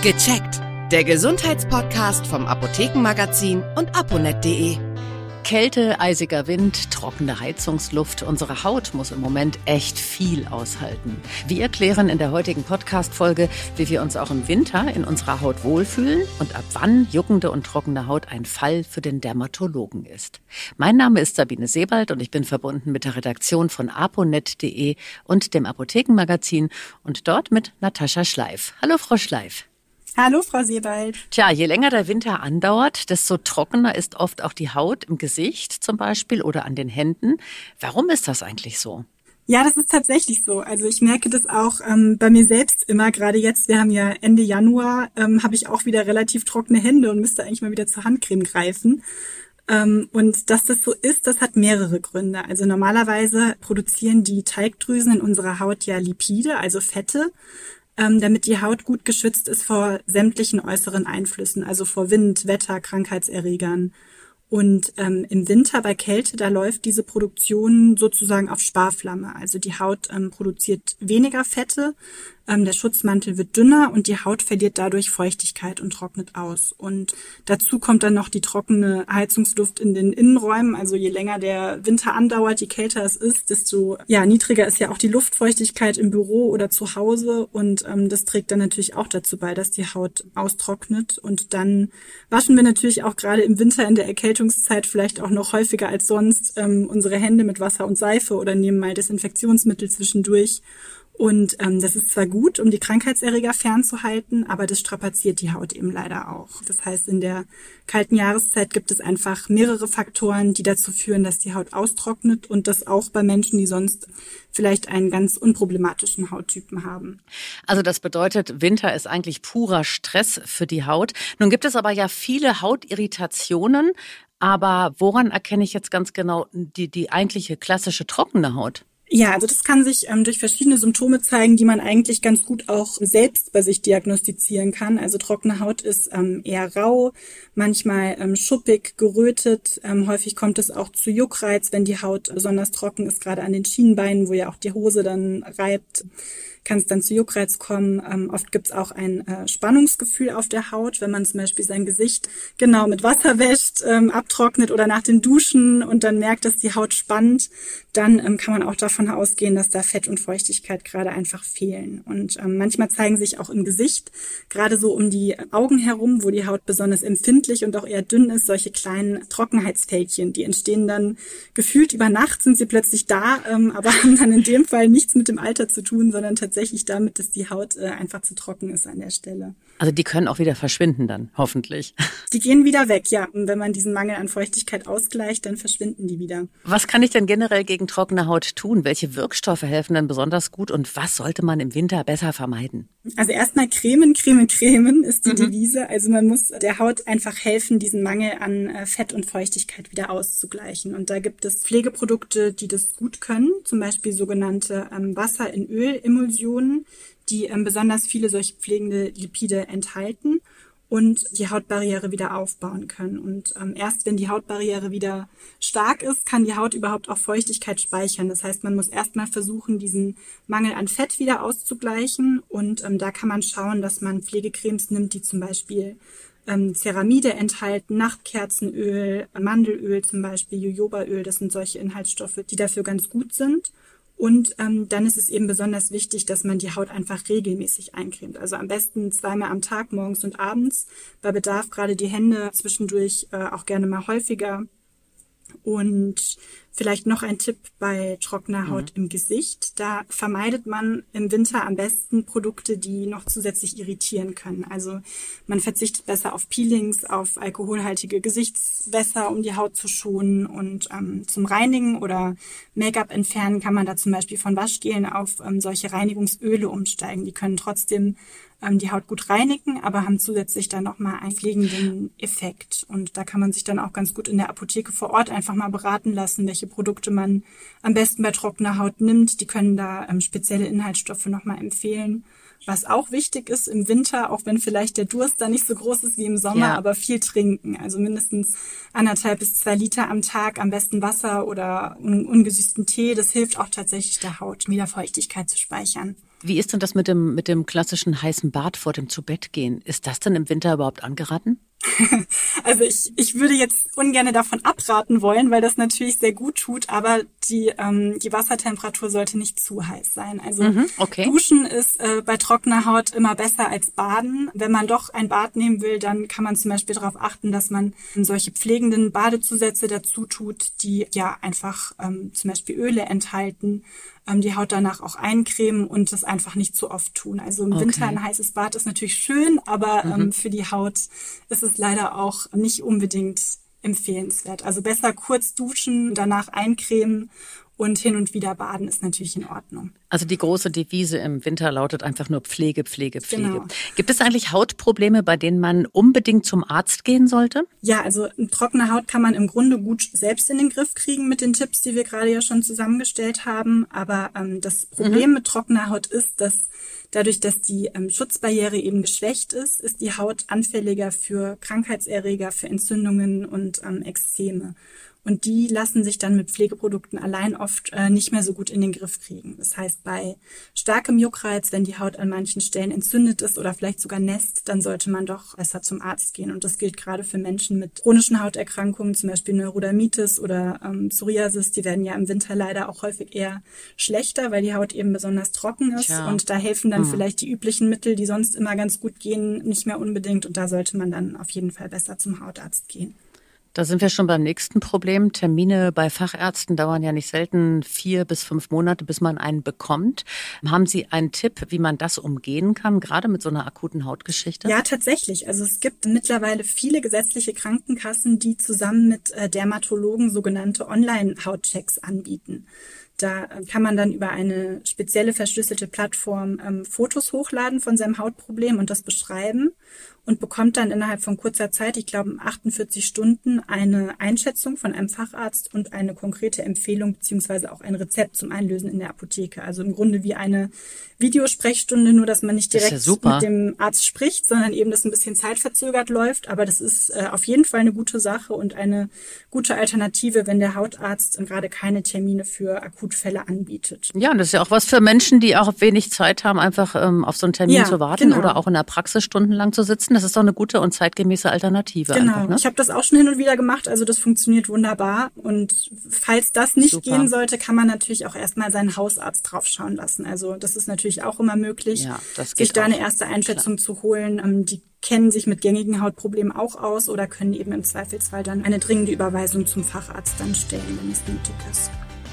Gecheckt. Der Gesundheitspodcast vom Apothekenmagazin und aponet.de. Kälte, eisiger Wind, trockene Heizungsluft. Unsere Haut muss im Moment echt viel aushalten. Wir erklären in der heutigen Podcast-Folge, wie wir uns auch im Winter in unserer Haut wohlfühlen und ab wann juckende und trockene Haut ein Fall für den Dermatologen ist. Mein Name ist Sabine Sebald und ich bin verbunden mit der Redaktion von aponet.de und dem Apothekenmagazin und dort mit Natascha Schleif. Hallo, Frau Schleif. Hallo, Frau Sebald. Tja, je länger der Winter andauert, desto trockener ist oft auch die Haut im Gesicht zum Beispiel oder an den Händen. Warum ist das eigentlich so? Ja, das ist tatsächlich so. Also ich merke das auch ähm, bei mir selbst immer. Gerade jetzt, wir haben ja Ende Januar, ähm, habe ich auch wieder relativ trockene Hände und müsste eigentlich mal wieder zur Handcreme greifen. Ähm, und dass das so ist, das hat mehrere Gründe. Also normalerweise produzieren die Teigdrüsen in unserer Haut ja Lipide, also Fette ähm, damit die Haut gut geschützt ist vor sämtlichen äußeren Einflüssen, also vor Wind, Wetter, Krankheitserregern. Und ähm, im Winter bei Kälte, da läuft diese Produktion sozusagen auf Sparflamme. Also die Haut ähm, produziert weniger Fette, ähm, der Schutzmantel wird dünner und die Haut verliert dadurch Feuchtigkeit und trocknet aus. Und dazu kommt dann noch die trockene Heizungsluft in den Innenräumen. Also je länger der Winter andauert, je kälter es ist, desto ja, niedriger ist ja auch die Luftfeuchtigkeit im Büro oder zu Hause. Und ähm, das trägt dann natürlich auch dazu bei, dass die Haut austrocknet. Und dann waschen wir natürlich auch gerade im Winter in der Erkältungszeit vielleicht auch noch häufiger als sonst ähm, unsere Hände mit Wasser und Seife oder nehmen mal Desinfektionsmittel zwischendurch. Und ähm, das ist zwar gut, um die Krankheitserreger fernzuhalten, aber das strapaziert die Haut eben leider auch. Das heißt, in der kalten Jahreszeit gibt es einfach mehrere Faktoren, die dazu führen, dass die Haut austrocknet und das auch bei Menschen, die sonst vielleicht einen ganz unproblematischen Hauttypen haben. Also das bedeutet, Winter ist eigentlich purer Stress für die Haut. Nun gibt es aber ja viele Hautirritationen. Aber woran erkenne ich jetzt ganz genau die, die eigentliche klassische trockene Haut? Ja, also das kann sich ähm, durch verschiedene Symptome zeigen, die man eigentlich ganz gut auch selbst bei sich diagnostizieren kann. Also trockene Haut ist ähm, eher rau, manchmal ähm, schuppig, gerötet. Ähm, häufig kommt es auch zu Juckreiz, wenn die Haut besonders trocken ist, gerade an den Schienenbeinen, wo ja auch die Hose dann reibt kann es dann zu Juckreiz kommen. Ähm, oft gibt es auch ein äh, Spannungsgefühl auf der Haut, wenn man zum Beispiel sein Gesicht genau mit Wasser wäscht, ähm, abtrocknet oder nach dem Duschen und dann merkt, dass die Haut spannt, dann ähm, kann man auch davon ausgehen, dass da Fett und Feuchtigkeit gerade einfach fehlen. Und ähm, manchmal zeigen sich auch im Gesicht, gerade so um die Augen herum, wo die Haut besonders empfindlich und auch eher dünn ist, solche kleinen Trockenheitsfältchen, die entstehen dann gefühlt über Nacht, sind sie plötzlich da, ähm, aber haben dann in dem Fall nichts mit dem Alter zu tun, sondern tatsächlich tatsächlich damit, dass die Haut äh, einfach zu trocken ist an der Stelle. Also die können auch wieder verschwinden dann, hoffentlich. Die gehen wieder weg, ja. Und wenn man diesen Mangel an Feuchtigkeit ausgleicht, dann verschwinden die wieder. Was kann ich denn generell gegen trockene Haut tun? Welche Wirkstoffe helfen denn besonders gut und was sollte man im Winter besser vermeiden? Also erstmal Cremen, Cremen, Cremen ist die mhm. Devise. Also man muss der Haut einfach helfen, diesen Mangel an äh, Fett und Feuchtigkeit wieder auszugleichen. Und da gibt es Pflegeprodukte, die das gut können, zum Beispiel sogenannte ähm, Wasser in Öl-Emulsionen die ähm, besonders viele solche pflegende Lipide enthalten und die Hautbarriere wieder aufbauen können. Und ähm, erst wenn die Hautbarriere wieder stark ist, kann die Haut überhaupt auch Feuchtigkeit speichern. Das heißt, man muss erstmal versuchen, diesen Mangel an Fett wieder auszugleichen. Und ähm, da kann man schauen, dass man Pflegecremes nimmt, die zum Beispiel ähm, Ceramide enthalten, Nachtkerzenöl, Mandelöl zum Beispiel, Jojobaöl. Das sind solche Inhaltsstoffe, die dafür ganz gut sind. Und ähm, dann ist es eben besonders wichtig, dass man die Haut einfach regelmäßig eincremt. Also am besten zweimal am Tag, morgens und abends. Bei Bedarf gerade die Hände zwischendurch äh, auch gerne mal häufiger. Und vielleicht noch ein Tipp bei trockener Haut mhm. im Gesicht. Da vermeidet man im Winter am besten Produkte, die noch zusätzlich irritieren können. Also man verzichtet besser auf Peelings, auf alkoholhaltige Gesichtswässer, um die Haut zu schonen. Und ähm, zum Reinigen oder Make-up entfernen kann man da zum Beispiel von Waschgelen auf ähm, solche Reinigungsöle umsteigen. Die können trotzdem ähm, die Haut gut reinigen, aber haben zusätzlich dann nochmal einen pflegenden Effekt. Und da kann man sich dann auch ganz gut in der Apotheke vor Ort einfach mal beraten lassen, welche Produkte man am besten bei trockener Haut nimmt. Die können da ähm, spezielle Inhaltsstoffe nochmal empfehlen. Was auch wichtig ist im Winter, auch wenn vielleicht der Durst da nicht so groß ist wie im Sommer, ja. aber viel trinken. Also mindestens anderthalb bis zwei Liter am Tag, am besten Wasser oder un ungesüßten Tee. Das hilft auch tatsächlich der Haut, wieder Feuchtigkeit zu speichern. Wie ist denn das mit dem, mit dem klassischen heißen Bad vor dem Zubettgehen? Ist das denn im Winter überhaupt angeraten? Also ich, ich würde jetzt ungern davon abraten wollen, weil das natürlich sehr gut tut, aber die, ähm, die Wassertemperatur sollte nicht zu heiß sein. Also mhm, okay. Duschen ist äh, bei trockener Haut immer besser als Baden. Wenn man doch ein Bad nehmen will, dann kann man zum Beispiel darauf achten, dass man solche pflegenden Badezusätze dazu tut, die ja einfach ähm, zum Beispiel Öle enthalten ähm, die Haut danach auch eincremen und das einfach nicht zu oft tun. Also im okay. Winter ein heißes Bad ist natürlich schön, aber mhm. ähm, für die Haut ist es leider auch nicht unbedingt empfehlenswert. Also besser kurz duschen, danach eincremen und hin und wieder baden ist natürlich in Ordnung. Also die große Devise im Winter lautet einfach nur Pflege, Pflege, Pflege. Genau. Gibt es eigentlich Hautprobleme, bei denen man unbedingt zum Arzt gehen sollte? Ja, also trockene Haut kann man im Grunde gut selbst in den Griff kriegen mit den Tipps, die wir gerade ja schon zusammengestellt haben. Aber ähm, das Problem mhm. mit trockener Haut ist, dass dadurch, dass die ähm, Schutzbarriere eben geschwächt ist, ist die Haut anfälliger für Krankheitserreger, für Entzündungen und ähm, Exzeme. Und die lassen sich dann mit Pflegeprodukten allein oft äh, nicht mehr so gut in den Griff kriegen. Das heißt, bei starkem Juckreiz, wenn die Haut an manchen Stellen entzündet ist oder vielleicht sogar nässt, dann sollte man doch besser zum Arzt gehen. Und das gilt gerade für Menschen mit chronischen Hauterkrankungen, zum Beispiel Neurodermitis oder ähm, Psoriasis. Die werden ja im Winter leider auch häufig eher schlechter, weil die Haut eben besonders trocken ist. Tja. Und da helfen dann hm. vielleicht die üblichen Mittel, die sonst immer ganz gut gehen, nicht mehr unbedingt. Und da sollte man dann auf jeden Fall besser zum Hautarzt gehen. Da sind wir schon beim nächsten Problem. Termine bei Fachärzten dauern ja nicht selten vier bis fünf Monate, bis man einen bekommt. Haben Sie einen Tipp, wie man das umgehen kann, gerade mit so einer akuten Hautgeschichte? Ja, tatsächlich. Also es gibt mittlerweile viele gesetzliche Krankenkassen, die zusammen mit äh, Dermatologen sogenannte Online-Hautchecks anbieten. Da äh, kann man dann über eine spezielle verschlüsselte Plattform ähm, Fotos hochladen von seinem Hautproblem und das beschreiben und bekommt dann innerhalb von kurzer Zeit, ich glaube 48 Stunden, eine Einschätzung von einem Facharzt und eine konkrete Empfehlung beziehungsweise auch ein Rezept zum Einlösen in der Apotheke. Also im Grunde wie eine Videosprechstunde, nur dass man nicht direkt ja mit dem Arzt spricht, sondern eben das ein bisschen zeitverzögert läuft. Aber das ist äh, auf jeden Fall eine gute Sache und eine gute Alternative, wenn der Hautarzt gerade keine Termine für Akutfälle anbietet. Ja, und das ist ja auch was für Menschen, die auch wenig Zeit haben, einfach ähm, auf so einen Termin ja, zu warten genau. oder auch in der Praxis stundenlang zu sitzen das ist doch eine gute und zeitgemäße Alternative. Genau. Einfach, ne? Ich habe das auch schon hin und wieder gemacht, also das funktioniert wunderbar. Und falls das nicht Super. gehen sollte, kann man natürlich auch erstmal seinen Hausarzt draufschauen lassen. Also das ist natürlich auch immer möglich, ja, sich da eine erste Einschätzung Klar. zu holen. Ähm, die kennen sich mit gängigen Hautproblemen auch aus oder können eben im Zweifelsfall dann eine dringende Überweisung zum Facharzt dann stellen, wenn es nötig ist.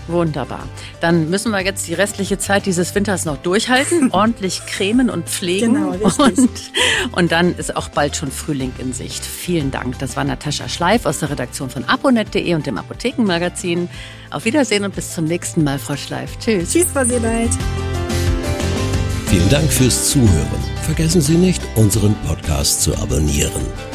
Wunderbar. Dann müssen wir jetzt die restliche Zeit dieses Winters noch durchhalten, ordentlich cremen und pflegen. Genau, richtig. Und, und dann ist auch bald schon Frühling in Sicht. Vielen Dank. Das war Natascha Schleif aus der Redaktion von aponet.de und dem Apothekenmagazin. Auf Wiedersehen und bis zum nächsten Mal, Frau Schleif. Tschüss. Tschüss, Frau Seewald. Vielen Dank fürs Zuhören. Vergessen Sie nicht, unseren Podcast zu abonnieren.